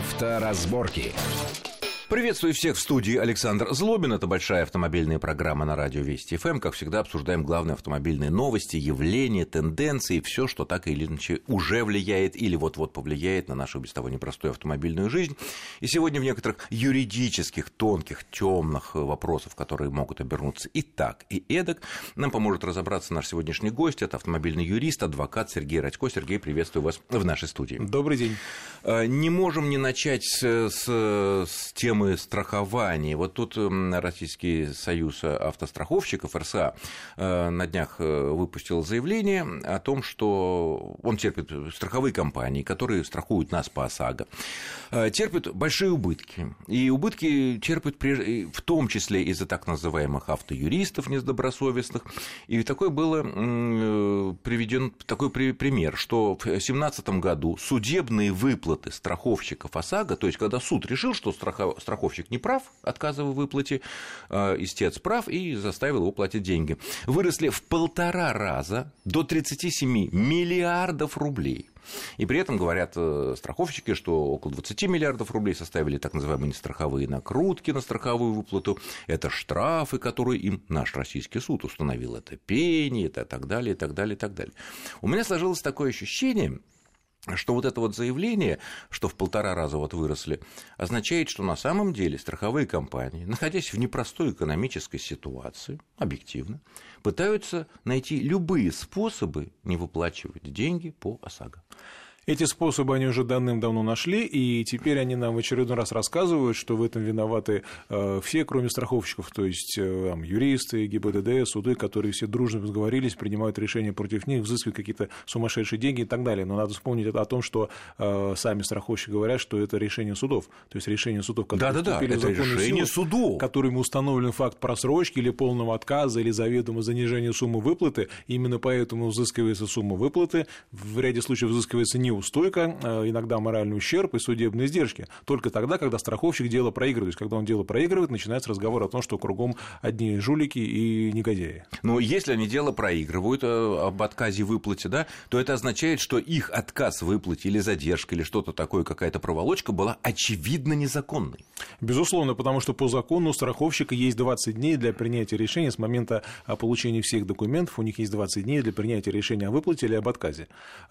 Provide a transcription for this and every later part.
Авторазборки. Приветствую всех в студии Александр Злобин. Это большая автомобильная программа на радио Вести ФМ. Как всегда, обсуждаем главные автомобильные новости, явления, тенденции, все, что так или иначе уже влияет или вот-вот повлияет на нашу без того непростую автомобильную жизнь. И сегодня в некоторых юридических, тонких, темных вопросах, которые могут обернуться и так, и эдак, нам поможет разобраться наш сегодняшний гость. Это автомобильный юрист, адвокат Сергей Радько. Сергей, приветствую вас в нашей студии. Добрый день. Э, не можем не начать с, с, с темы темы страхования. Вот тут Российский союз автостраховщиков, РСА, э, на днях э, выпустил заявление о том, что он терпит страховые компании, которые страхуют нас по ОСАГО, э, терпят большие убытки. И убытки терпят в том числе из-за так называемых автоюристов недобросовестных. И такой был приведен такой пример, что в 2017 году судебные выплаты страховщиков ОСАГО, то есть когда суд решил, что страховой страховщик не прав, отказывая в выплате, э, истец прав и заставил его платить деньги. Выросли в полтора раза до 37 миллиардов рублей. И при этом говорят э, страховщики, что около 20 миллиардов рублей составили так называемые страховые накрутки на страховую выплату. Это штрафы, которые им наш российский суд установил. Это пени, это так далее, и так далее, и так далее. У меня сложилось такое ощущение, что вот это вот заявление, что в полтора раза вот выросли, означает, что на самом деле страховые компании, находясь в непростой экономической ситуации, объективно, пытаются найти любые способы не выплачивать деньги по ОСАГО. Эти способы они уже давным-давно нашли, и теперь они нам в очередной раз рассказывают, что в этом виноваты э, все, кроме страховщиков, то есть э, там, юристы, ГИБДД, суды, которые все дружно сговорились, принимают решения против них, взыскивают какие-то сумасшедшие деньги и так далее. Но надо вспомнить о том, что э, сами страховщики говорят, что это решение судов. То есть решение судов, которые да, да, да, это решение силу, судов. которыми установлен факт просрочки или полного отказа, или заведомо занижения суммы выплаты. Именно поэтому взыскивается сумма выплаты. В ряде случаев взыскивается не неустойка, э, иногда моральный ущерб и судебные издержки. Только тогда, когда страховщик дело проигрывает. То есть, когда он дело проигрывает, начинается разговор о том, что кругом одни жулики и негодяи. Но если они дело проигрывают э, об отказе выплате, да, то это означает, что их отказ в выплате или задержка или что-то такое, какая-то проволочка была очевидно незаконной. Безусловно, потому что по закону у страховщика есть 20 дней для принятия решения с момента а, получения всех документов. У них есть 20 дней для принятия решения о выплате или об отказе.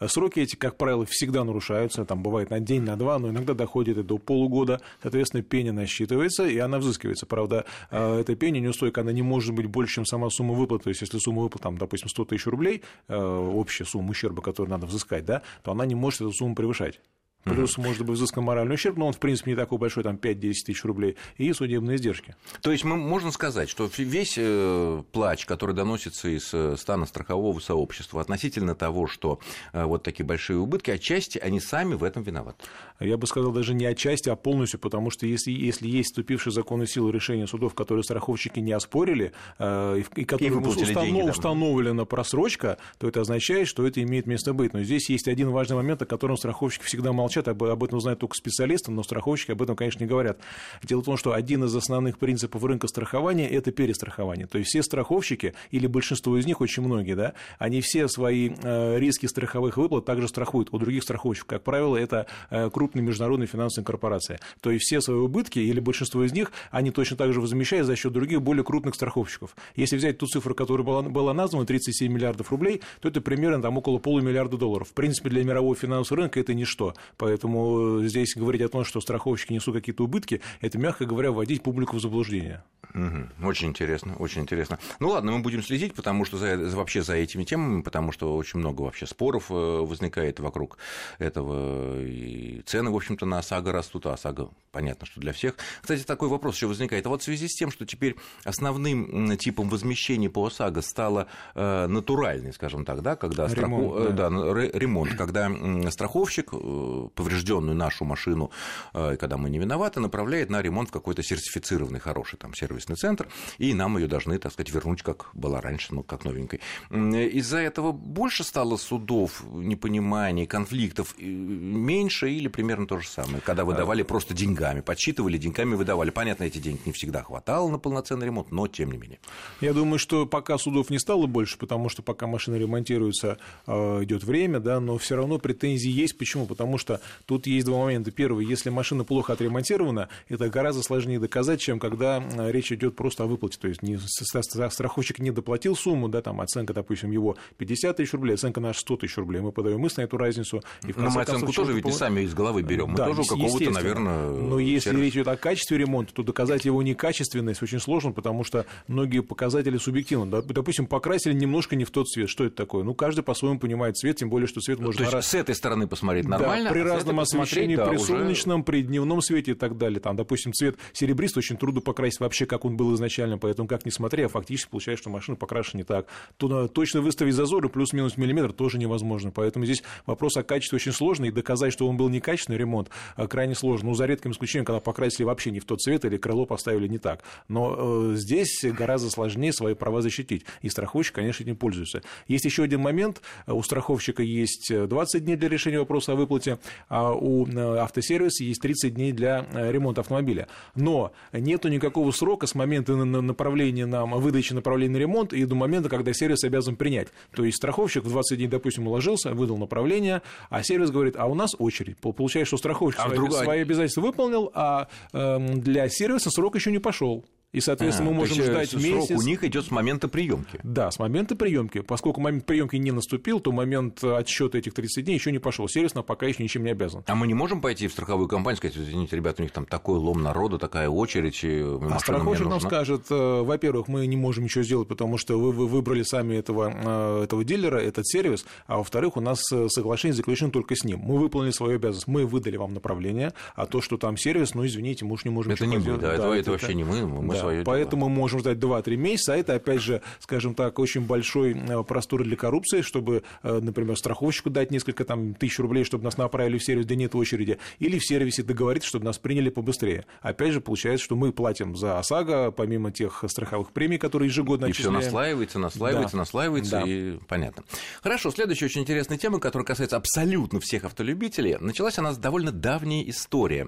Сроки эти, как правило, всегда нарушаются, там бывает на день, на два, но иногда доходит и до полугода, соответственно, пеня насчитывается, и она взыскивается. Правда, э, эта пеня неустойка, она не может быть больше, чем сама сумма выплаты, то есть если сумма выплаты, там, допустим, 100 тысяч рублей, э, общая сумма ущерба, которую надо взыскать, да, то она не может эту сумму превышать. Плюс, угу. может быть, взыскан моральный ущерб, но он, в принципе, не такой большой, там 5-10 тысяч рублей, и судебные издержки. То есть, мы, можно сказать, что весь э, плач, который доносится из э, стана страхового сообщества относительно того, что э, вот такие большие убытки, отчасти они сами в этом виноваты. Я бы сказал, даже не отчасти, а полностью, потому что если, если есть вступившие в законную силу решения судов, которые страховщики не оспорили, э, и, и которым установ, деньги, установлена просрочка, то это означает, что это имеет место быть. Но здесь есть один важный момент, о котором страховщики всегда молчат молчат, об, об этом знают только специалисты, но страховщики об этом, конечно, не говорят. Дело в том, что один из основных принципов рынка страхования – это перестрахование. То есть все страховщики, или большинство из них, очень многие, да, они все свои э, риски страховых выплат также страхуют у других страховщиков. Как правило, это э, крупные международные финансовые корпорации. То есть все свои убытки, или большинство из них, они точно так же возмещают за счет других более крупных страховщиков. Если взять ту цифру, которая была, была названа, 37 миллиардов рублей, то это примерно там, около полумиллиарда долларов. В принципе, для мирового финансового рынка это ничто. Поэтому здесь говорить о том, что страховщики несут какие-то убытки, это, мягко говоря, вводить публику в заблуждение. Угу. Очень интересно, очень интересно. Ну ладно, мы будем следить, потому что за, вообще за этими темами, потому что очень много вообще споров э, возникает вокруг этого, и цены, в общем-то, на ОСАГО растут, а ОСАГО, понятно, что для всех. Кстати, такой вопрос еще возникает. А вот в связи с тем, что теперь основным типом возмещения по ОСАГО стало э, натуральный, скажем так, да, когда ремонт, страху... да. Да, ремонт, когда страховщик поврежденную нашу машину, э, когда мы не виноваты, направляет на ремонт в какой-то сертифицированный хороший там сервис сервисный центр, и нам ее должны, так сказать, вернуть, как была раньше, ну, как новенькой. Из-за этого больше стало судов, непониманий, конфликтов, меньше или примерно то же самое, когда выдавали просто деньгами, подсчитывали, деньгами выдавали. Понятно, эти деньги не всегда хватало на полноценный ремонт, но тем не менее. Я думаю, что пока судов не стало больше, потому что пока машины ремонтируются, э, идет время, да, но все равно претензии есть. Почему? Потому что тут есть два момента. Первый, если машина плохо отремонтирована, это гораздо сложнее доказать, чем когда э, речь идет просто о выплате. То есть не, страховщик не доплатил сумму, да, там оценка, допустим, его 50 тысяч рублей, оценка наша 100 тысяч рублей. Мы подаем мы на эту разницу. И в Но мы оценку тоже ведь не сами из головы берем. Мы да, тоже какого-то, наверное, Но если сервис. речь идет о качестве ремонта, то доказать его некачественность очень сложно, потому что многие показатели субъективны. Допустим, покрасили немножко не в тот цвет. Что это такое? Ну, каждый по-своему понимает цвет, тем более, что цвет можно... То есть с этой стороны посмотреть нормально, да, при а разном освещении, да, при уже... солнечном, при дневном свете и так далее. Там, допустим, цвет серебристый очень трудно покрасить вообще, как он был изначально, поэтому как ни смотри, а фактически получается, что машина покрашена не так. То, точно выставить зазоры плюс-минус миллиметр тоже невозможно. Поэтому здесь вопрос о качестве очень сложный, и доказать, что он был некачественный ремонт, а, крайне сложно. Ну, за редким исключением, когда покрасили вообще не в тот цвет или крыло поставили не так. Но э, здесь гораздо сложнее свои права защитить. И страховщик, конечно, этим пользуется. Есть еще один момент. У страховщика есть 20 дней для решения вопроса о выплате, а у э, автосервиса есть 30 дней для э, ремонта автомобиля. Но нету никакого срока с момента направления на выдачи направления на ремонт и до момента, когда сервис обязан принять. То есть страховщик в 20 дней, допустим, уложился, выдал направление, а сервис говорит, а у нас очередь. Получается, что страховщик а свои, другая... свои обязательства выполнил, а э, для сервиса срок еще не пошел. И, соответственно, а, мы можем ждать месяц. Срок у них идет с момента приемки. Да, с момента приемки. Поскольку момент приемки не наступил, то момент отсчета этих 30 дней еще не пошел. Сервис нам пока еще ничем не обязан. А мы не можем пойти в страховую компанию и сказать, извините, ребята, у них там такой лом народу, такая очередь. И а страховщик нам скажет, э, во-первых, мы не можем ничего сделать, потому что вы, вы выбрали сами этого, э, этого дилера, этот сервис, а во-вторых, у нас э, соглашение заключено только с ним. Мы выполнили свою обязанность, мы выдали вам направление, а то, что там сервис, ну, извините, мы уж не можем Это не мы, да, да, это, это, это вообще не мы, мы да, свое Поэтому можем ждать 2-3 месяца, а это, опять же, скажем так, очень большой э, простор для коррупции, чтобы, э, например, страховщику дать несколько там, тысяч рублей, чтобы нас направили в сервис, где нет очереди, или в сервисе договориться, чтобы нас приняли побыстрее. Опять же, получается, что мы платим за ОСАГО, помимо тех страховых премий, которые ежегодно И все наслаивается, наслаивается, да. наслаивается, да. и понятно. Хорошо, следующая очень интересная тема, которая касается абсолютно всех автолюбителей. Началась она с довольно давней истории.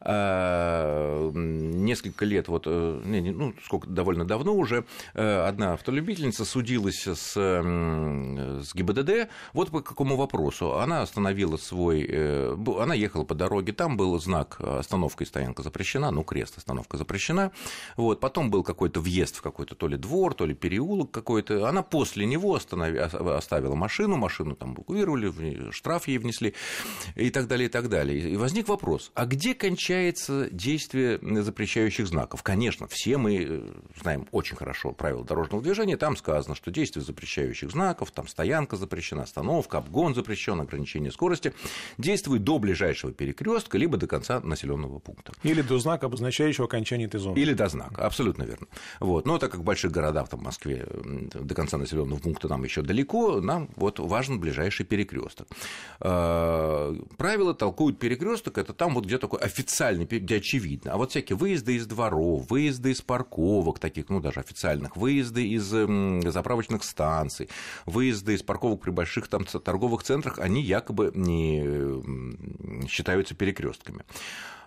А, несколько лет, вот, э, ну, сколько довольно давно уже э, одна автолюбительница судилась с, с ГИБДД вот по какому вопросу. Она остановила свой... Э, она ехала по дороге, там был знак «Остановка и стоянка запрещена», ну, крест «Остановка запрещена». Вот, потом был какой-то въезд в какой-то то ли двор, то ли переулок какой-то. Она после него останови, оставила машину, машину там эвакуировали, штраф ей внесли и так далее, и так далее. И возник вопрос, а где кончается действие запрещающих знаков? Конечно, все мы э, знаем очень хорошо правила дорожного движения, там сказано, что действие запрещающих знаков, там стоянка запрещена, остановка, обгон запрещен, ограничение скорости, действует до ближайшего перекрестка, либо до конца населенного пункта. Или до знака, обозначающего окончание этой зоны. Или до знака, абсолютно верно. Вот. Но так как в больших городах, там, в Москве, до конца населенного пункта нам еще далеко, нам вот важен ближайший перекресток. А, правила толкуют перекресток, это там вот где такой официальный, где очевидно. А вот всякие выезды из дворов, выезды из парковок, таких, ну, даже официальных, выезды из заправочных станций, выезды из парковок при больших там торговых центрах, они якобы не считаются перекрестками.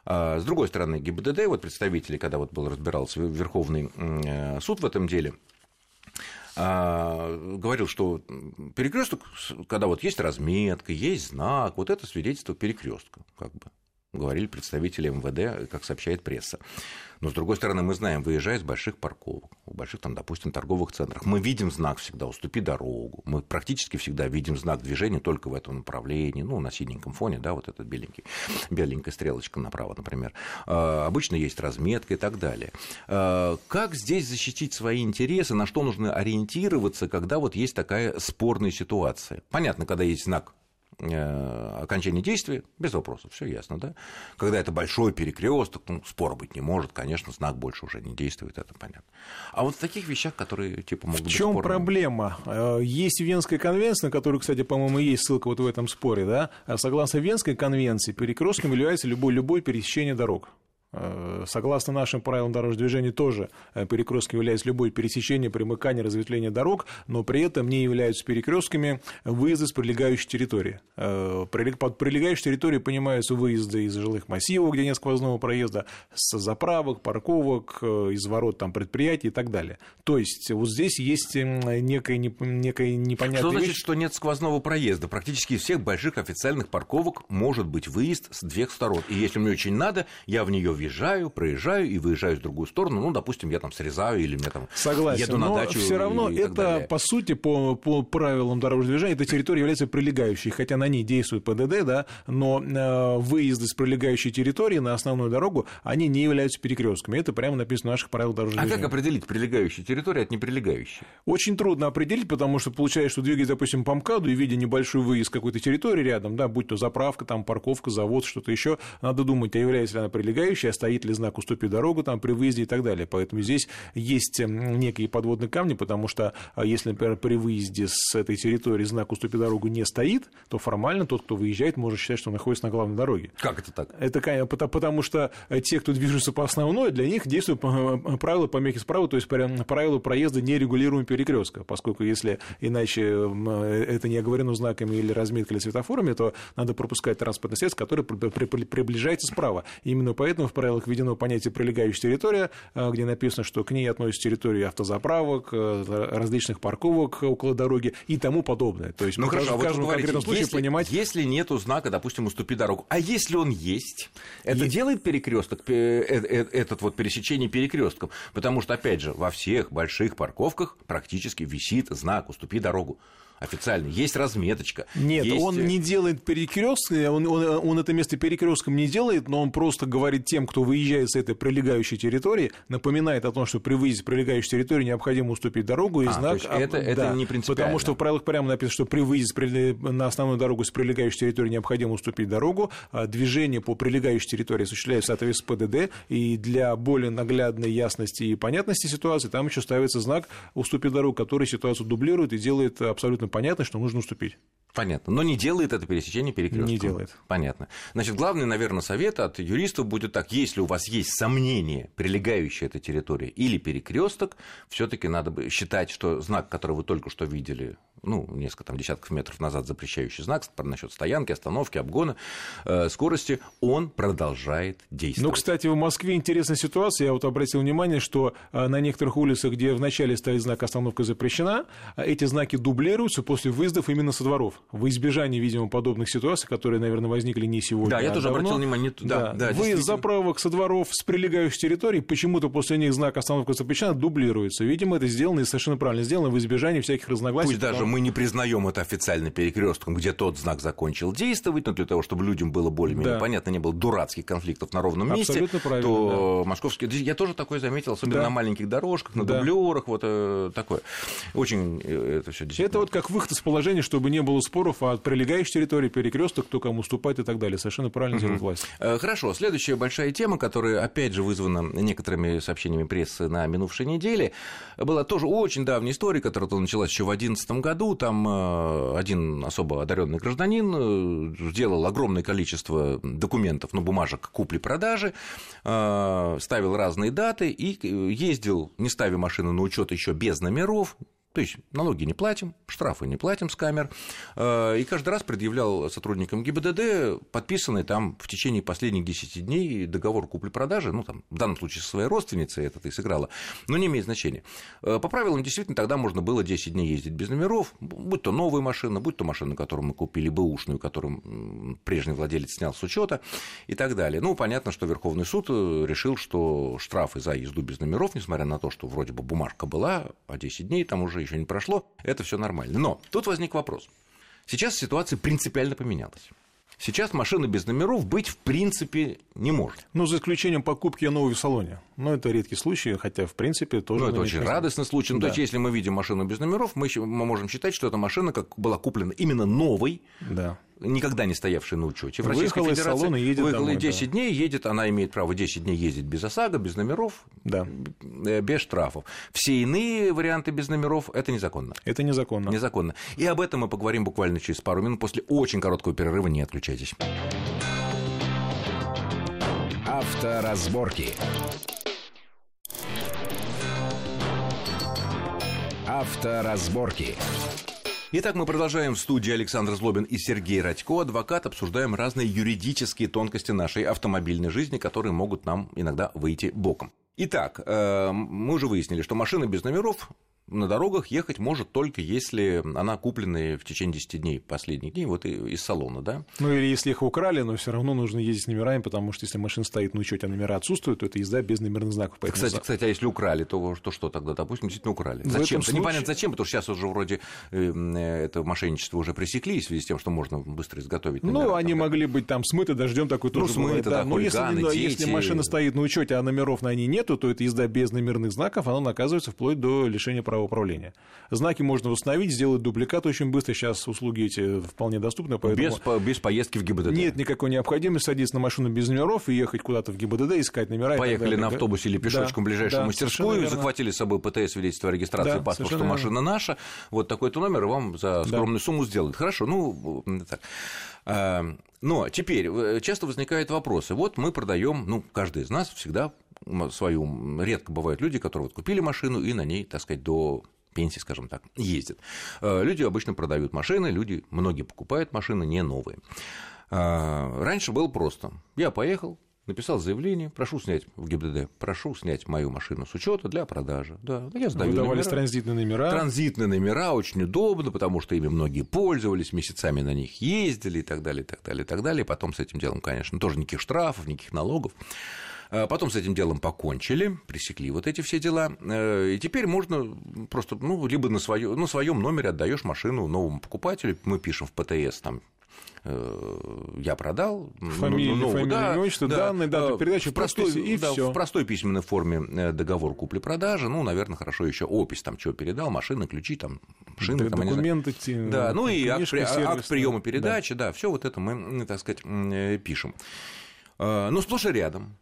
А с другой стороны, ГИБДД, вот представители, когда вот был разбирался Верховный э, суд в этом деле, а, говорил, что перекресток, когда вот есть разметка, есть знак, вот это свидетельство перекрестка, как бы говорили представители МВД, как сообщает пресса. Но, с другой стороны, мы знаем, выезжая из больших парковок, в больших, там, допустим, торговых центрах, мы видим знак всегда «уступи дорогу», мы практически всегда видим знак движения только в этом направлении, ну, на синеньком фоне, да, вот этот беленький, беленькая стрелочка направо, например. А, обычно есть разметка и так далее. А, как здесь защитить свои интересы, на что нужно ориентироваться, когда вот есть такая спорная ситуация? Понятно, когда есть знак Э, окончания действия, без вопросов, все ясно, да? Когда это большой перекресток, ну, спор быть не может, конечно, знак больше уже не действует, это понятно. А вот в таких вещах, которые типа могут в быть В чем проблема? Э, есть Венская конвенция, на которую, кстати, по-моему, есть ссылка вот в этом споре, да? Согласно Венской конвенции, перекрестком является любой, любое пересечение дорог. Э, согласно нашим правилам дорожного движения, тоже э, перекрестком является любое пересечение, примыкание, разветвление дорог, но при этом не являются перекрестками выезды с прилегающей территории. Э, под прилегающей территорией понимаются выезды из жилых массивов, где нет сквозного проезда, с заправок, парковок, из ворот там, предприятий и так далее. То есть вот здесь есть некая, некая непонятная Что значит, вещь. что нет сквозного проезда? Практически из всех больших официальных парковок может быть выезд с двух сторон. И если мне очень надо, я в нее въезжаю, проезжаю и выезжаю в другую сторону. Ну, допустим, я там срезаю или мне там Согласен, еду на но дачу. Все равно и, и это, по сути, по, по правилам дорожного движения, эта территория является прилегающей, хотя на ней действует ПДД, да, но э, выезды с прилегающей территории на основную дорогу, они не являются перекрестками. Это прямо написано в наших правилах дорожного а движения. А как определить прилегающую территорию от неприлегающей? Очень трудно определить, потому что получается, что двигаясь, допустим, по МКАДу и видя небольшой выезд какой-то территории рядом, да, будь то заправка, там парковка, завод, что-то еще, надо думать, а является ли она прилегающей, а стоит ли знак «Уступи дорогу» там при выезде и так далее. Поэтому здесь есть некие подводные камни, потому что а, если, например, при выезде с этой территории знак «Уступи дорогу» не стоит, то формально тот, кто выезжает, может считать, что он находится на главной дороге. Как это так? Это потому что э, те, кто движется по основной, для них действует э, правило помехи справа, то есть правило проезда нерегулируемого перекрестка, поскольку если иначе э, это не оговорено знаками или разметкой или светофорами, то надо пропускать транспортное средство, которое приближается справа. Именно поэтому в правилах введено понятие прилегающая территория, где написано, что к ней относятся территории автозаправок, различных парковок около дороги и тому подобное. То есть ну, хорошо, в каждом говорите, конкретном случае если, понимать... Если нету знака, допустим, уступи дорогу, а если он есть, это есть. делает перекресток, этот вот пересечение перекрестком, потому что, опять же, во всех больших парковках практически висит знак «уступи дорогу» официально, есть разметочка. Нет, есть... он не делает перекресток, он, он, он это место перекрестком не делает, но он просто говорит тем, кто выезжает с этой прилегающей территории, напоминает о том, что при выезде с прилегающей территории необходимо уступить дорогу и а, знак. То это, да, это не принципиально. Потому что в правилах прямо написано, что при выезде на основную дорогу с прилегающей территории необходимо уступить дорогу, а движение по прилегающей территории осуществляется в соответствии с ПДД, и для более наглядной ясности и понятности ситуации там еще ставится знак «уступи дорогу», который ситуацию дублирует и делает абсолютно понятно, что нужно уступить. Понятно. Но не делает это пересечение перекрестка. Не делает. Понятно. Значит, главный, наверное, совет от юристов будет так: если у вас есть сомнения, прилегающие этой территории или перекресток, все-таки надо бы считать, что знак, который вы только что видели, ну, несколько там десятков метров назад запрещающий знак насчет стоянки, остановки, обгона э, скорости, он продолжает действовать. Ну, кстати, в Москве интересная ситуация. Я вот обратил внимание, что э, на некоторых улицах, где вначале стоит знак «Остановка запрещена», эти знаки дублируются после выездов именно со дворов. В избежании, видимо, подобных ситуаций, которые, наверное, возникли не сегодня. Да, я а тоже давно. обратил внимание. Да, да, да, Выезд заправок со дворов с прилегающих территорий, почему-то после них знак «Остановка запрещена» дублируется. Видимо, это сделано и совершенно правильно сделано в избежании всяких разногласий. Пусть даже мы не признаем это официально перекрестком, где тот знак закончил действовать, но для того, чтобы людям было более-менее да. понятно, не было дурацких конфликтов на ровном месте, Абсолютно то да. московский... Я тоже такое заметил, особенно да. на маленьких дорожках, на да. дублерах, вот э, такое. Очень э, это все действительно... Это вот как выход из положения, чтобы не было споров о прилегающей территории, перекресток, кто кому уступает и так далее. Совершенно правильно делает власть. Э, хорошо. Следующая большая тема, которая, опять же, вызвана некоторыми сообщениями прессы на минувшей неделе, была тоже очень давняя история, которая началась еще в 2011 году. Там э, один особо одаренный гражданин сделал огромное количество документов, ну, бумажек купли-продажи, ставил разные даты и ездил, не ставя машину на учет еще без номеров, то есть налоги не платим, штрафы не платим с камер. Э, и каждый раз предъявлял сотрудникам ГИБДД подписанный там в течение последних 10 дней договор купли-продажи, ну, там, в данном случае со своей родственницей это ты сыграла, но не имеет значения. Э, по правилам, действительно, тогда можно было 10 дней ездить без номеров, будь то новая машина, будь то машина, которую мы купили бэушную, которую прежний владелец снял с учета и так далее. Ну, понятно, что Верховный суд э, решил, что штрафы за езду без номеров, несмотря на то, что вроде бы бумажка была, а 10 дней там уже еще не прошло, это все нормально. Но тут возник вопрос. Сейчас ситуация принципиально поменялась. Сейчас машина без номеров быть в принципе не может. Ну, за исключением покупки новой в салоне. Но это редкий случай, хотя, в принципе, тоже... Ну, это очень радостный случай. Ну, да. То есть, если мы видим машину без номеров, мы, мы можем считать, что эта машина как была куплена именно новой, да никогда не стоявшей на учете. В Российской выехала Федерации из салона едет выехала домой, 10 да. дней, едет, она имеет право 10 дней ездить без ОСАГО, без номеров, да. Э, без штрафов. Все иные варианты без номеров – это незаконно. Это незаконно. Незаконно. И об этом мы поговорим буквально через пару минут после очень короткого перерыва. Не отключайтесь. Авторазборки. Авторазборки. Итак, мы продолжаем в студии Александр Злобин и Сергей Радько, адвокат. Обсуждаем разные юридические тонкости нашей автомобильной жизни, которые могут нам иногда выйти боком. Итак, э, мы уже выяснили, что машины без номеров на дорогах ехать может только если она куплена в течение 10 дней, последних дней, вот из салона, да? Ну или если их украли, но все равно нужно ездить с номерами, потому что если машина стоит на учете, а номера отсутствуют, то это езда без номерных знаков. Поэтому... Кстати, кстати, а если украли, то, то что тогда? Допустим, действительно украли. Зачем? Случае... Непонятно зачем, потому что сейчас уже вроде э, это мошенничество уже пресекли в связи с тем, что можно быстро изготовить номера. Ну, они там, могли быть там смыты дождем, такой ну, тоже смыты, бывает, да. Но если, дети... если машина стоит на учете, а номеров на ней нету, то это езда без номерных знаков, она наказывается вплоть до лишения права управления. Знаки можно восстановить, сделать дубликат очень быстро. Сейчас услуги эти вполне доступны. Поэтому... Без, без поездки в ГИБДД. Нет никакой необходимости садиться на машину без номеров и ехать куда-то в ГИБДД, искать номера. Поехали на автобусе или пешочком да, в ближайшую да, мастерскую, захватили с собой ПТС, свидетельство о регистрации, да, паспорт, что машина наша, вот такой-то номер, и вам за скромную да. сумму сделают. Хорошо, ну, так. А, но теперь э, часто возникают вопросы. Вот мы продаем, ну, каждый из нас всегда свою, редко бывают люди, которые вот купили машину и на ней, так сказать, до пенсии, скажем так, ездят. Э, люди обычно продают машины, люди, многие покупают машины не новые. Э, раньше было просто. Я поехал, написал заявление, прошу снять в ГИБДД, прошу снять мою машину с учета для продажи. Да, я сдаю Выдавались номера. транзитные номера. Транзитные номера очень удобно, потому что ими многие пользовались, месяцами на них ездили и так далее, и так далее, и так далее. Потом с этим делом, конечно, тоже никаких штрафов, никаких налогов. А потом с этим делом покончили, пресекли вот эти все дела. Э, и теперь можно просто, ну, либо на, свое, на своем номере отдаешь машину новому покупателю. Мы пишем в ПТС там э, я продал. Фамилия, ну, фамилия да, отчество, да, данные, дата э, передачи, в простой, и да, все. В простой письменной форме договор купли-продажи, ну, наверное, хорошо еще опись, там, чего передал, машины, ключи, там, шины, да, там, документы, те, да, ну, и акт, акт приема передачи, да. да, все вот это мы, так сказать, пишем. Но сплошь и рядом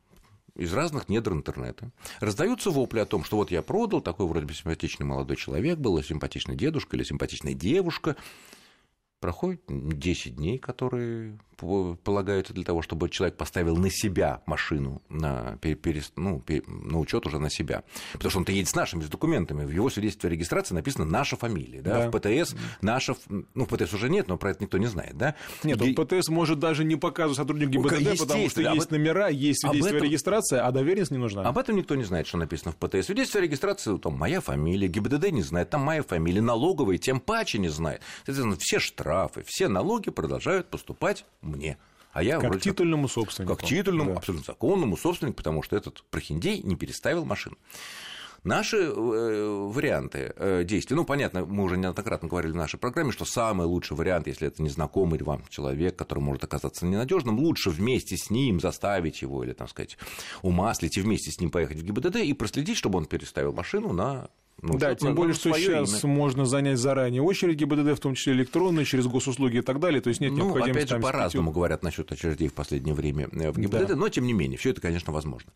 из разных недр интернета, раздаются вопли о том, что вот я продал, такой вроде бы симпатичный молодой человек был, симпатичный дедушка или симпатичная девушка, проходит 10 дней, которые полагаются для того, чтобы человек поставил на себя машину, на, пере, ну, на учет уже на себя. Потому что он-то едет с нашими с документами. В его свидетельстве о регистрации написана наша фамилия. Да? Да. В ПТС наша... Ну, в ПТС уже нет, но про это никто не знает. Да? Нет, Ге... ПТС может даже не показывать сотрудник ГИБДД, потому что есть этом... номера, есть свидетельство этом... о регистрации, а доверенность не нужна. Об этом никто не знает, что написано в ПТС. Свидетельство о регистрации, там, моя фамилия, ГИБДД не знает, там моя фамилия, налоговые тем паче не знает. Соответственно, все штрафы, все налоги продолжают поступать мне. А я как титульному собственнику. Как титульному, да. абсолютно законному собственнику, потому что этот прохиндей не переставил машину. Наши э, варианты э, действий, ну, понятно, мы уже неоднократно говорили в нашей программе, что самый лучший вариант, если это незнакомый вам человек, который может оказаться ненадежным, лучше вместе с ним заставить его или, так сказать, умаслить и вместе с ним поехать в ГИБДД и проследить, чтобы он переставил машину на ну, да, тем более, что сейчас имя. можно занять заранее очередь ГИБДД, в том числе электронные, через госуслуги и так далее, то есть нет ну, необходимости... опять же, по-разному говорят насчет очередей в последнее время э, в ГИБДД, да. но, тем не менее, все это, конечно, возможно.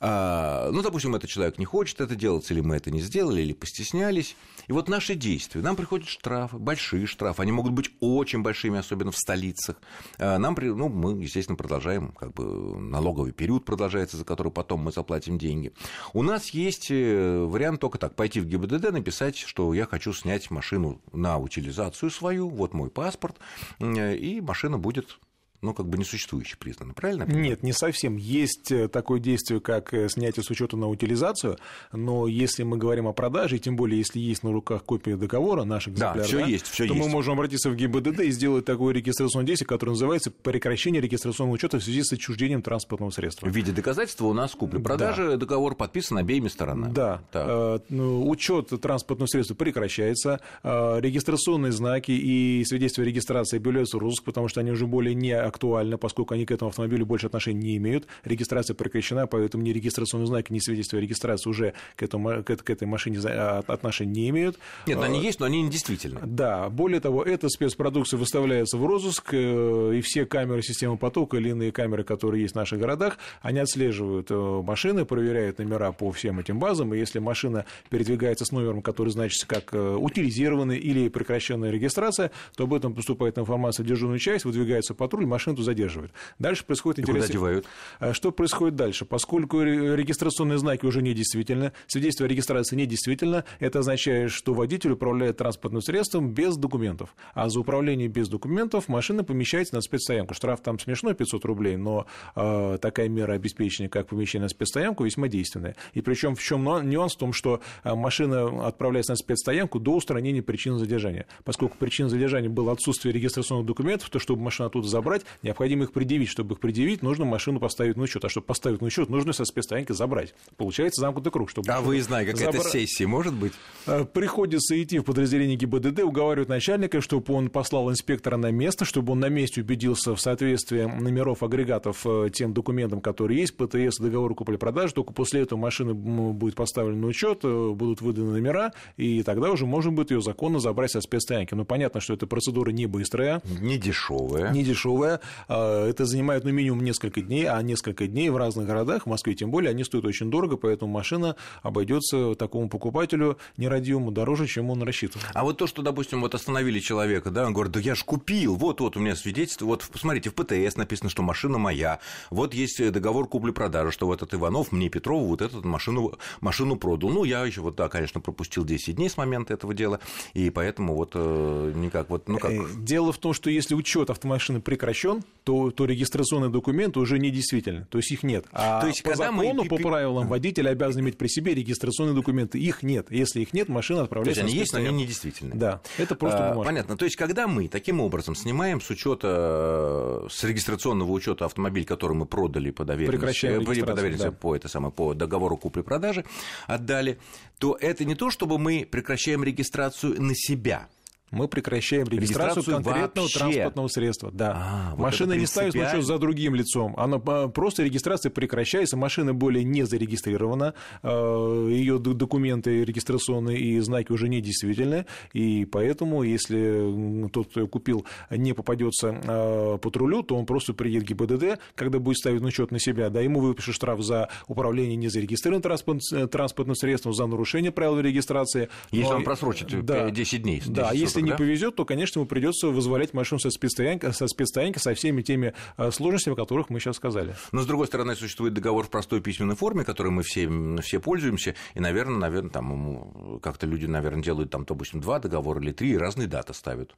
А, ну, допустим, этот человек не хочет это делать, или мы это не сделали, или постеснялись, и вот наши действия, нам приходят штрафы, большие штрафы, они могут быть очень большими, особенно в столицах, а, нам, ну, мы, естественно, продолжаем, как бы, налоговый период продолжается, за который потом мы заплатим деньги. У нас есть э, вариант только так, пойти в ГИБДД, написать, что я хочу снять машину на утилизацию свою, вот мой паспорт, и машина будет ну, как бы несуществующей признаны, правильно? Нет, не совсем. Есть э, такое действие, как э, снятие с учета на утилизацию, но если мы говорим о продаже, и тем более, если есть на руках копия договора, наших экземпляр, да, все да, есть, все то есть. мы можем обратиться в ГИБДД и сделать такое регистрационное действие, которое называется прекращение регистрационного учета в связи с отчуждением транспортного средства. В виде доказательства у нас купли-продажи, да. договор подписан обеими сторонами. Да. Э, ну, учет транспортного средства прекращается, регистрационные знаки и свидетельства регистрации объявляются в розыск, потому что они уже более не актуально, поскольку они к этому автомобилю больше отношения не имеют. Регистрация прекращена, поэтому ни регистрационный знак, ни свидетельство о регистрации уже к, этому, к, к этой машине а, отношения не имеют. Нет, они а, есть, но они не действительны. Да, более того, эта спецпродукция выставляется в розыск, э, и все камеры системы потока или иные камеры, которые есть в наших городах, они отслеживают э, машины, проверяют номера по всем этим базам, и если машина передвигается с номером, который значится как э, утилизированный или прекращенная регистрация, то об этом поступает информация в дежурную часть, выдвигается патруль, машину задерживают. Дальше происходит интересно. девают? А что происходит дальше? Поскольку регистрационные знаки уже недействительны, свидетельство о регистрации недействительно, это означает, что водитель управляет транспортным средством без документов. А за управление без документов машина помещается на спецстоянку. Штраф там смешной 500 рублей, но э, такая мера обеспечения, как помещение на спецстоянку, весьма действенная. И причем в чем нюанс в том, что а, машина отправляется на спецстоянку до устранения причин задержания. Поскольку причина задержания было отсутствие регистрационных документов, то чтобы машину оттуда забрать, необходимо их предъявить. Чтобы их предъявить, нужно машину поставить на учет. А чтобы поставить на учет, нужно со спецстоянки забрать. Получается замкнутый круг. Чтобы а вы знаете, какая-то забра... сессия может быть? А, приходится идти в подразделение ГИБДД, уговаривать начальника, чтобы он послал инспектора на место, чтобы он на месте убедился в соответствии номеров агрегатов э, тем документам, которые есть, ПТС, договор купли-продажи. Только после этого машина будет поставлена на учет, э, будут выданы номера, и тогда уже можно будет ее законно забрать со спецстоянки. Но понятно, что эта процедура не быстрая. Не дешевая. Не дешевая. А, это занимает ну, минимум несколько дней, а несколько дней в разных городах, в Москве тем более, они стоят очень дорого, поэтому машина обойдется такому покупателю нерадивому дороже, чем он рассчитывал. А вот то, что, допустим, вот остановили человека, да, он говорит, да я ж купил, вот, вот у меня свидетельство, вот посмотрите, в ПТС написано, что машина моя, вот есть договор купли-продажи, что вот этот Иванов мне Петрову вот эту машину, машину продал. Ну, я еще вот, да, конечно, пропустил 10 дней с момента этого дела, и поэтому вот э, никак вот, ну как... Э, дело в том, что если учет автомашины прекращен, то, то регистрационные документы уже не действительны, то есть их нет. А то есть, по закону, мы... по правилам, водитель обязан иметь при себе регистрационные документы, их нет. Если их нет, машина отправляется То есть они есть, но они не действительны. Да, это просто а, Понятно. То есть, когда мы таким образом снимаем с учета, э, с регистрационного учета автомобиль, который мы продали по доверенности, Прекращаем по, доверенности да. по, это самое, по договору купли-продажи, отдали, то это не то, чтобы мы прекращаем регистрацию на себя, мы прекращаем регистрацию, регистрацию конкретного вообще. транспортного средства. Да. А, вот машина не ставит случай за другим лицом. Она просто регистрация прекращается, машина более не зарегистрирована, э, ее документы регистрационные и знаки уже не действительны, и поэтому, если тот, кто купил, не попадется э, патрулю, то он просто приедет к ГИБДД, когда будет ставить на учет на себя, да, ему выпишет штраф за управление незарегистрированным транспорт, э, транспортным средством, за нарушение правил регистрации. Если Но, он просрочит да, 10 дней. 10 да, если если не повезет, то, конечно, ему придется вызволять машину со спецстоянки, со спецстоянки со всеми теми э, сложностями, о которых мы сейчас сказали. Но, с другой стороны, существует договор в простой письменной форме, которой мы все, все пользуемся, и, наверное, наверное там как-то люди, наверное, делают там, допустим, два договора или три, и разные даты ставят.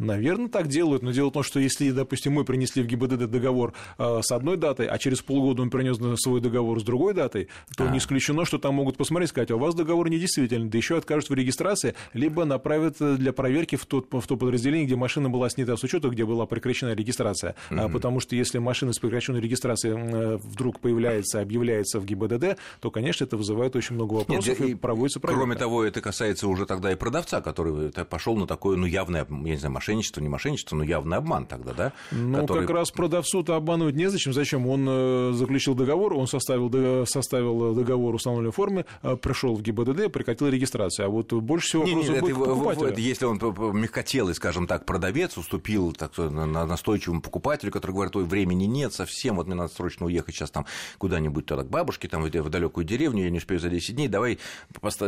Наверное, так делают, но дело в том, что если, допустим, мы принесли в ГИБДД договор э, с одной датой, а через полгода он принес свой договор с другой датой, то а. не исключено, что там могут посмотреть, сказать, а у вас договор недействительный, да еще откажут в регистрации, либо направят для проверки в, тот, в то подразделение, где машина была снята с учета, где была прекращена регистрация. Угу. Потому что если машина с прекращенной регистрацией э, вдруг появляется, объявляется в ГИБДД, то, конечно, это вызывает очень много вопросов Нет, и, и проводится проверка. Кроме того, это касается уже тогда и продавца, который пошел на такое, ну, явное, я не знаю, мошенничество, не мошенничество, но явный обман тогда, да? Ну, который... как раз продавцу-то обманывать незачем. Зачем? Он э, заключил договор, он составил, составил договор в установленной форме, э, пришел в ГИБДД, прекратил регистрацию. А вот больше всего не, не, будет это, это, Если он мягкотелый, скажем так, продавец, уступил так, на настойчивому покупателю, который говорит, ой, времени нет совсем, вот мне надо срочно уехать сейчас там куда-нибудь туда к бабушке, там в далекую деревню, я не успею за 10 дней, давай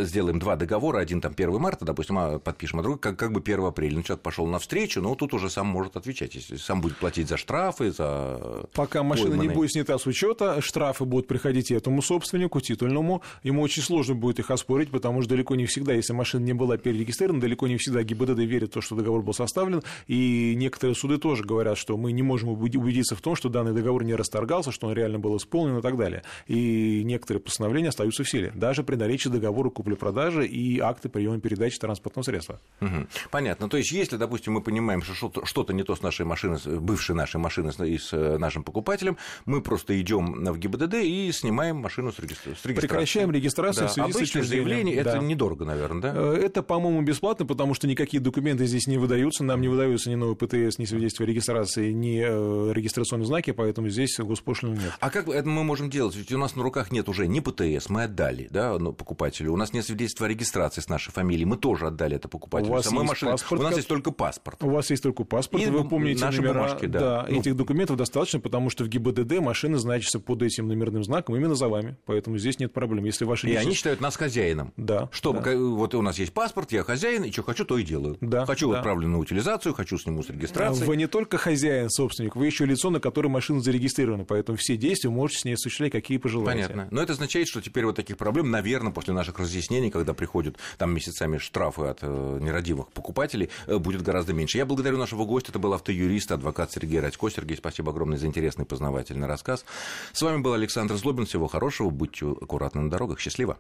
сделаем два договора, один там 1 марта, допустим, а подпишем, а другой как, как бы 1 апреля. Ну, человек пошел навстречу, ну, тут уже сам может отвечать, если сам будет платить за штрафы, за... Пока машина не будет снята с учета, штрафы будут приходить этому собственнику, титульному, ему очень сложно будет их оспорить, потому что далеко не всегда, если машина не была перерегистрирована, далеко не всегда ГИБДД верит в то, что договор был составлен, и некоторые суды тоже говорят, что мы не можем убедиться в том, что данный договор не расторгался, что он реально был исполнен и так далее. И некоторые постановления остаются в силе, даже при наличии договора купли-продажи и акты приема передачи транспортного средства. Угу. Понятно. То есть, если, допустим, мы понимаем, что что-то не то с нашей машиной, бывшей нашей машиной и с э, нашим покупателем, мы просто идем в ГИБДД и снимаем машину с, регистра... с регистрации. Прекращаем регистрацию да. в связи Обычное с заявление, да. это недорого, наверное, да? Э, это, по-моему, бесплатно, потому что никакие документы здесь не выдаются, нам не выдаются ни новый ПТС, ни свидетельство о регистрации, ни э, регистрационные знаки, поэтому здесь госпошлины нет. А как это мы можем делать? Ведь у нас на руках нет уже ни ПТС, мы отдали да, ну, покупателю, у нас нет свидетельства о регистрации с нашей фамилией, мы тоже отдали это покупателю. У вас Самой есть машины... паспорт, у нас есть только паспорт. Паспорт. У вас есть только паспорт, И вы помните наши номера. бумажки, да. Ну, этих документов достаточно, потому что в ГИБДД машины значатся под этим номерным знаком именно за вами, поэтому здесь нет проблем. Если ваши И личность- они считают нас хозяином. Да, Чтобы, да. вот у нас есть паспорт, я хозяин, и что хочу, то и делаю. Да, хочу да. отправлю на утилизацию, хочу сниму с регистрации. Вы не только хозяин, собственник, вы еще лицо, на которое машина зарегистрирована, поэтому все действия можете с ней осуществлять, какие пожелаете. Понятно. Но это означает, что теперь вот таких проблем, наверное, после наших разъяснений, когда приходят там месяцами штрафы от э, нерадивых покупателей, э, будет гораздо меньше. Я благодарю нашего гостя, это был автоюрист, адвокат Сергей Радько. Сергей, спасибо огромное за интересный познавательный рассказ. С вами был Александр Злобин. Всего хорошего, будьте аккуратны на дорогах. Счастливо.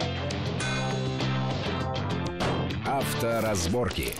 Авторазборки.